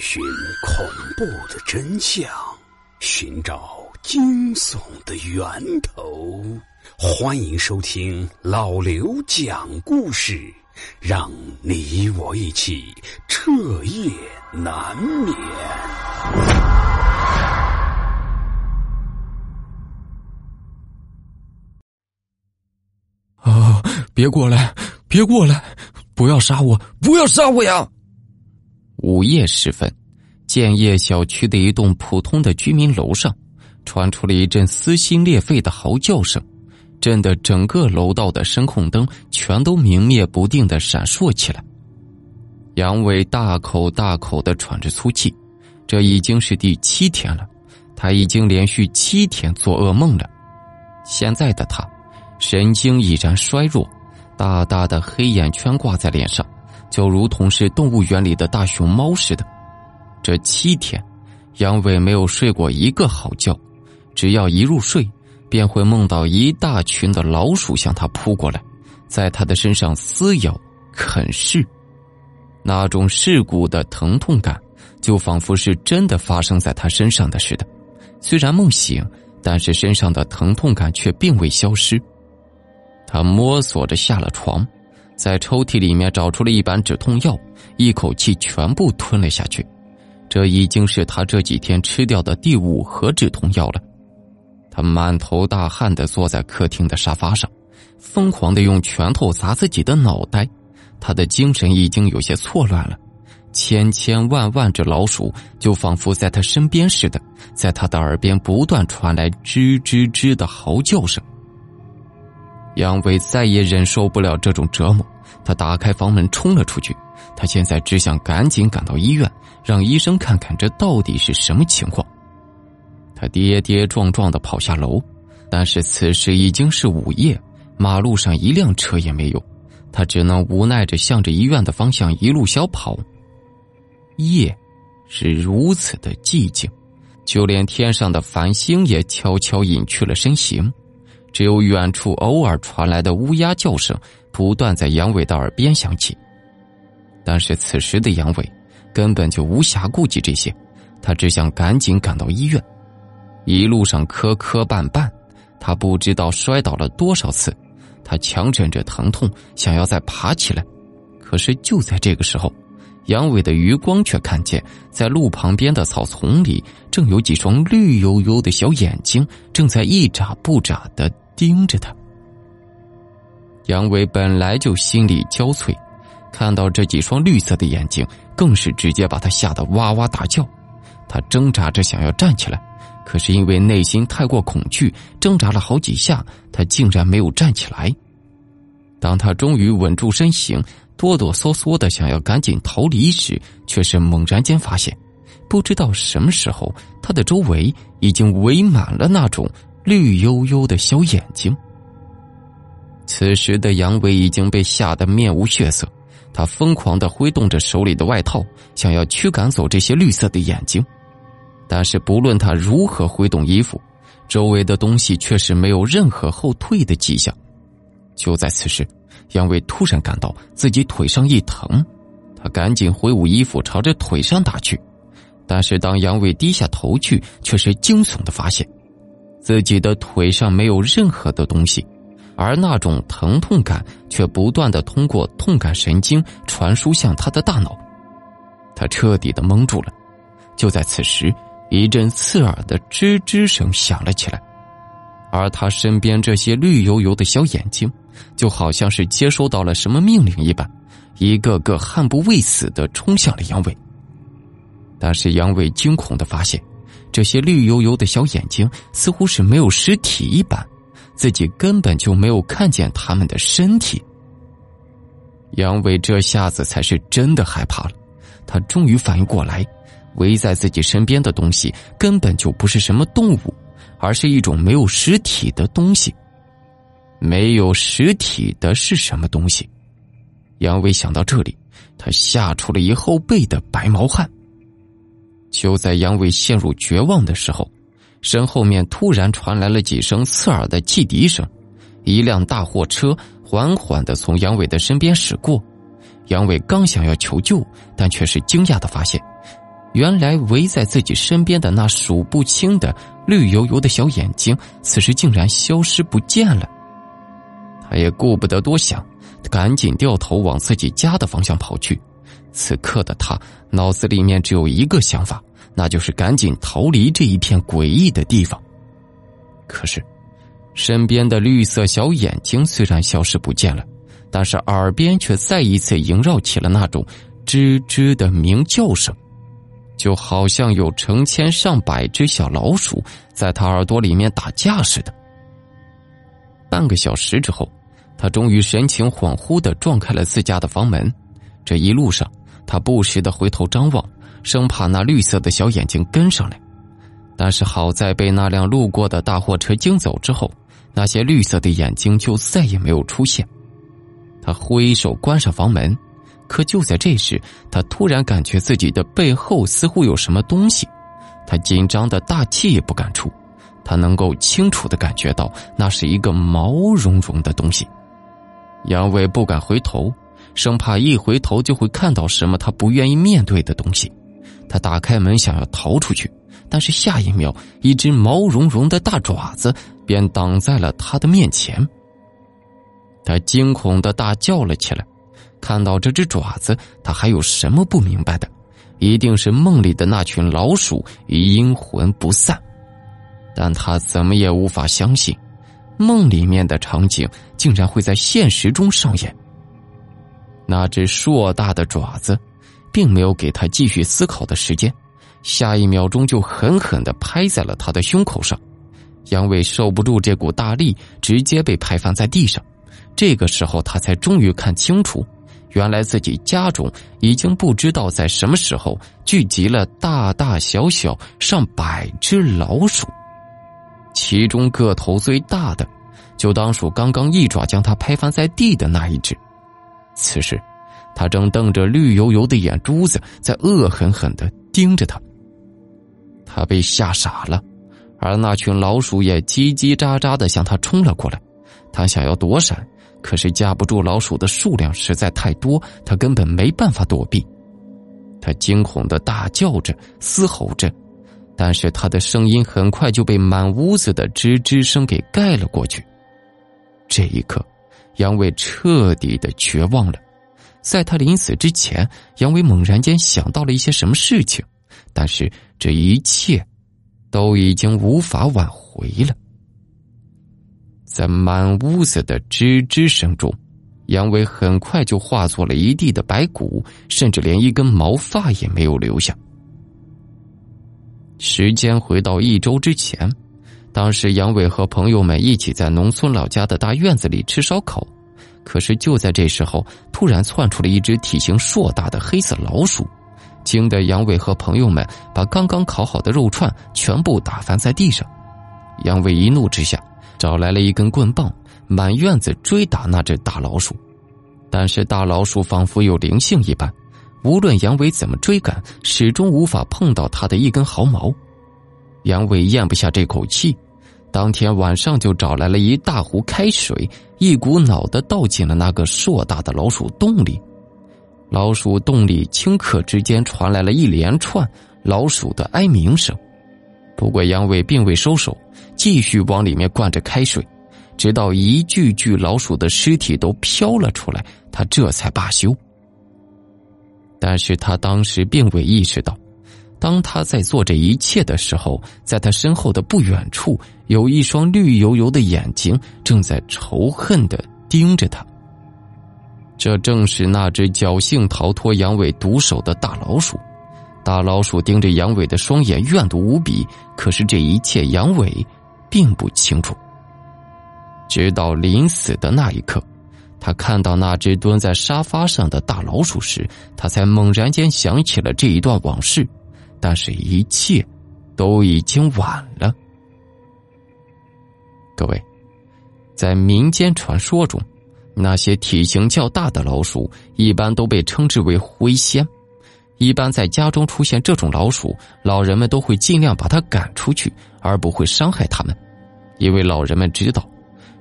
寻恐怖的真相，寻找惊悚的源头。欢迎收听老刘讲故事，让你我一起彻夜难眠。啊！别过来！别过来！不要杀我！不要杀我呀！午夜时分，建业小区的一栋普通的居民楼上，传出了一阵撕心裂肺的嚎叫声，震得整个楼道的声控灯全都明灭不定的闪烁起来。杨伟大口大口的喘着粗气，这已经是第七天了，他已经连续七天做噩梦了。现在的他，神经已然衰弱，大大的黑眼圈挂在脸上。就如同是动物园里的大熊猫似的，这七天，杨伟没有睡过一个好觉，只要一入睡，便会梦到一大群的老鼠向他扑过来，在他的身上撕咬、啃噬，那种噬骨的疼痛感，就仿佛是真的发生在他身上的似的。虽然梦醒，但是身上的疼痛感却并未消失。他摸索着下了床。在抽屉里面找出了一板止痛药，一口气全部吞了下去。这已经是他这几天吃掉的第五盒止痛药了。他满头大汗的坐在客厅的沙发上，疯狂的用拳头砸自己的脑袋。他的精神已经有些错乱了。千千万万只老鼠就仿佛在他身边似的，在他的耳边不断传来吱吱吱的嚎叫声。杨伟再也忍受不了这种折磨。他打开房门冲了出去，他现在只想赶紧赶到医院，让医生看看这到底是什么情况。他跌跌撞撞的跑下楼，但是此时已经是午夜，马路上一辆车也没有，他只能无奈着向着医院的方向一路小跑。夜是如此的寂静，就连天上的繁星也悄悄隐去了身形，只有远处偶尔传来的乌鸦叫声。不断在杨伟的耳边响起，但是此时的杨伟根本就无暇顾及这些，他只想赶紧赶到医院。一路上磕磕绊绊，他不知道摔倒了多少次，他强忍着疼痛想要再爬起来，可是就在这个时候，杨伟的余光却看见，在路旁边的草丛里，正有几双绿油油的小眼睛正在一眨不眨的盯着他。杨伟本来就心力交瘁，看到这几双绿色的眼睛，更是直接把他吓得哇哇大叫。他挣扎着想要站起来，可是因为内心太过恐惧，挣扎了好几下，他竟然没有站起来。当他终于稳住身形，哆哆嗦嗦的想要赶紧逃离时，却是猛然间发现，不知道什么时候，他的周围已经围满了那种绿油油的小眼睛。此时的杨伟已经被吓得面无血色，他疯狂的挥动着手里的外套，想要驱赶走这些绿色的眼睛。但是不论他如何挥动衣服，周围的东西却是没有任何后退的迹象。就在此时，杨伟突然感到自己腿上一疼，他赶紧挥舞衣服朝着腿上打去。但是当杨伟低下头去，却是惊悚的发现，自己的腿上没有任何的东西。而那种疼痛感却不断的通过痛感神经传输向他的大脑，他彻底的蒙住了。就在此时，一阵刺耳的吱吱声响了起来，而他身边这些绿油油的小眼睛，就好像是接收到了什么命令一般，一个个悍不畏死的冲向了杨伟。但是杨伟惊恐的发现，这些绿油油的小眼睛似乎是没有实体一般。自己根本就没有看见他们的身体。杨伟这下子才是真的害怕了，他终于反应过来，围在自己身边的东西根本就不是什么动物，而是一种没有实体的东西。没有实体的是什么东西？杨伟想到这里，他吓出了一后背的白毛汗。就在杨伟陷入绝望的时候。身后面突然传来了几声刺耳的汽笛声，一辆大货车缓缓的从杨伟的身边驶过。杨伟刚想要求救，但却是惊讶的发现，原来围在自己身边的那数不清的绿油油的小眼睛，此时竟然消失不见了。他也顾不得多想，赶紧掉头往自己家的方向跑去。此刻的他脑子里面只有一个想法，那就是赶紧逃离这一片诡异的地方。可是，身边的绿色小眼睛虽然消失不见了，但是耳边却再一次萦绕起了那种吱吱的鸣叫声。就好像有成千上百只小老鼠在他耳朵里面打架似的。半个小时之后，他终于神情恍惚的撞开了自家的房门。这一路上，他不时的回头张望，生怕那绿色的小眼睛跟上来。但是好在被那辆路过的大货车惊走之后，那些绿色的眼睛就再也没有出现。他挥手关上房门。可就在这时，他突然感觉自己的背后似乎有什么东西，他紧张的大气也不敢出。他能够清楚的感觉到，那是一个毛茸茸的东西。杨伟不敢回头，生怕一回头就会看到什么他不愿意面对的东西。他打开门想要逃出去，但是下一秒，一只毛茸茸的大爪子便挡在了他的面前。他惊恐的大叫了起来。看到这只爪子，他还有什么不明白的？一定是梦里的那群老鼠阴魂不散。但他怎么也无法相信，梦里面的场景竟然会在现实中上演。那只硕大的爪子，并没有给他继续思考的时间，下一秒钟就狠狠的拍在了他的胸口上。杨伟受不住这股大力，直接被拍翻在地上。这个时候，他才终于看清楚。原来自己家中已经不知道在什么时候聚集了大大小小上百只老鼠，其中个头最大的，就当属刚刚一爪将他拍翻在地的那一只。此时，他正瞪着绿油油的眼珠子，在恶狠狠的盯着他。他被吓傻了，而那群老鼠也叽叽喳喳的向他冲了过来，他想要躲闪。可是架不住老鼠的数量实在太多，他根本没办法躲避。他惊恐的大叫着、嘶吼着，但是他的声音很快就被满屋子的吱吱声给盖了过去。这一刻，杨伟彻底的绝望了。在他临死之前，杨伟猛然间想到了一些什么事情，但是这一切都已经无法挽回了。在满屋子的吱吱声中，杨伟很快就化作了一地的白骨，甚至连一根毛发也没有留下。时间回到一周之前，当时杨伟和朋友们一起在农村老家的大院子里吃烧烤，可是就在这时候，突然窜出了一只体型硕大的黑色老鼠，惊得杨伟和朋友们把刚刚烤好的肉串全部打翻在地上。杨伟一怒之下。找来了一根棍棒，满院子追打那只大老鼠，但是大老鼠仿佛有灵性一般，无论杨伟怎么追赶，始终无法碰到他的一根毫毛。杨伟咽不下这口气，当天晚上就找来了一大壶开水，一股脑的倒进了那个硕大的老鼠洞里。老鼠洞里顷刻之间传来了一连串老鼠的哀鸣声。不过杨伟并未收手，继续往里面灌着开水，直到一具具老鼠的尸体都飘了出来，他这才罢休。但是他当时并未意识到，当他在做这一切的时候，在他身后的不远处，有一双绿油油的眼睛正在仇恨的盯着他。这正是那只侥幸逃脱杨伟毒手的大老鼠。大老鼠盯着杨伟的双眼，怨毒无比。可是这一切，杨伟并不清楚。直到临死的那一刻，他看到那只蹲在沙发上的大老鼠时，他才猛然间想起了这一段往事。但是，一切都已经晚了。各位，在民间传说中，那些体型较大的老鼠一般都被称之为灰仙。一般在家中出现这种老鼠，老人们都会尽量把它赶出去，而不会伤害它们，因为老人们知道，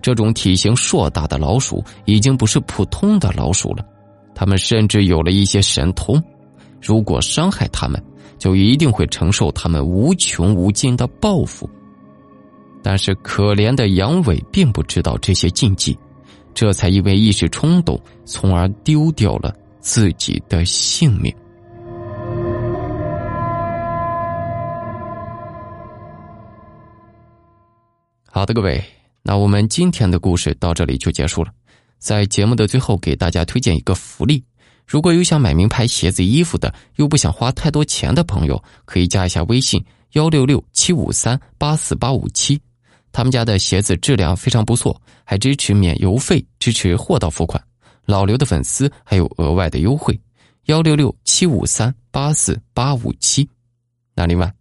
这种体型硕大的老鼠已经不是普通的老鼠了，它们甚至有了一些神通。如果伤害它们，就一定会承受他们无穷无尽的报复。但是可怜的杨伟并不知道这些禁忌，这才因为一时冲动，从而丢掉了自己的性命。好的，各位，那我们今天的故事到这里就结束了。在节目的最后，给大家推荐一个福利：如果有想买名牌鞋子、衣服的，又不想花太多钱的朋友，可以加一下微信幺六六七五三八四八五七。他们家的鞋子质量非常不错，还支持免邮费，支持货到付款。老刘的粉丝还有额外的优惠，幺六六七五三八四八五七。那另外，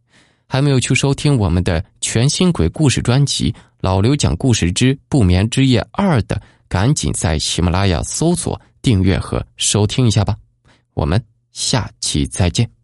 还没有去收听我们的全新鬼故事专辑《老刘讲故事之不眠之夜二》的，赶紧在喜马拉雅搜索订阅和收听一下吧。我们下期再见。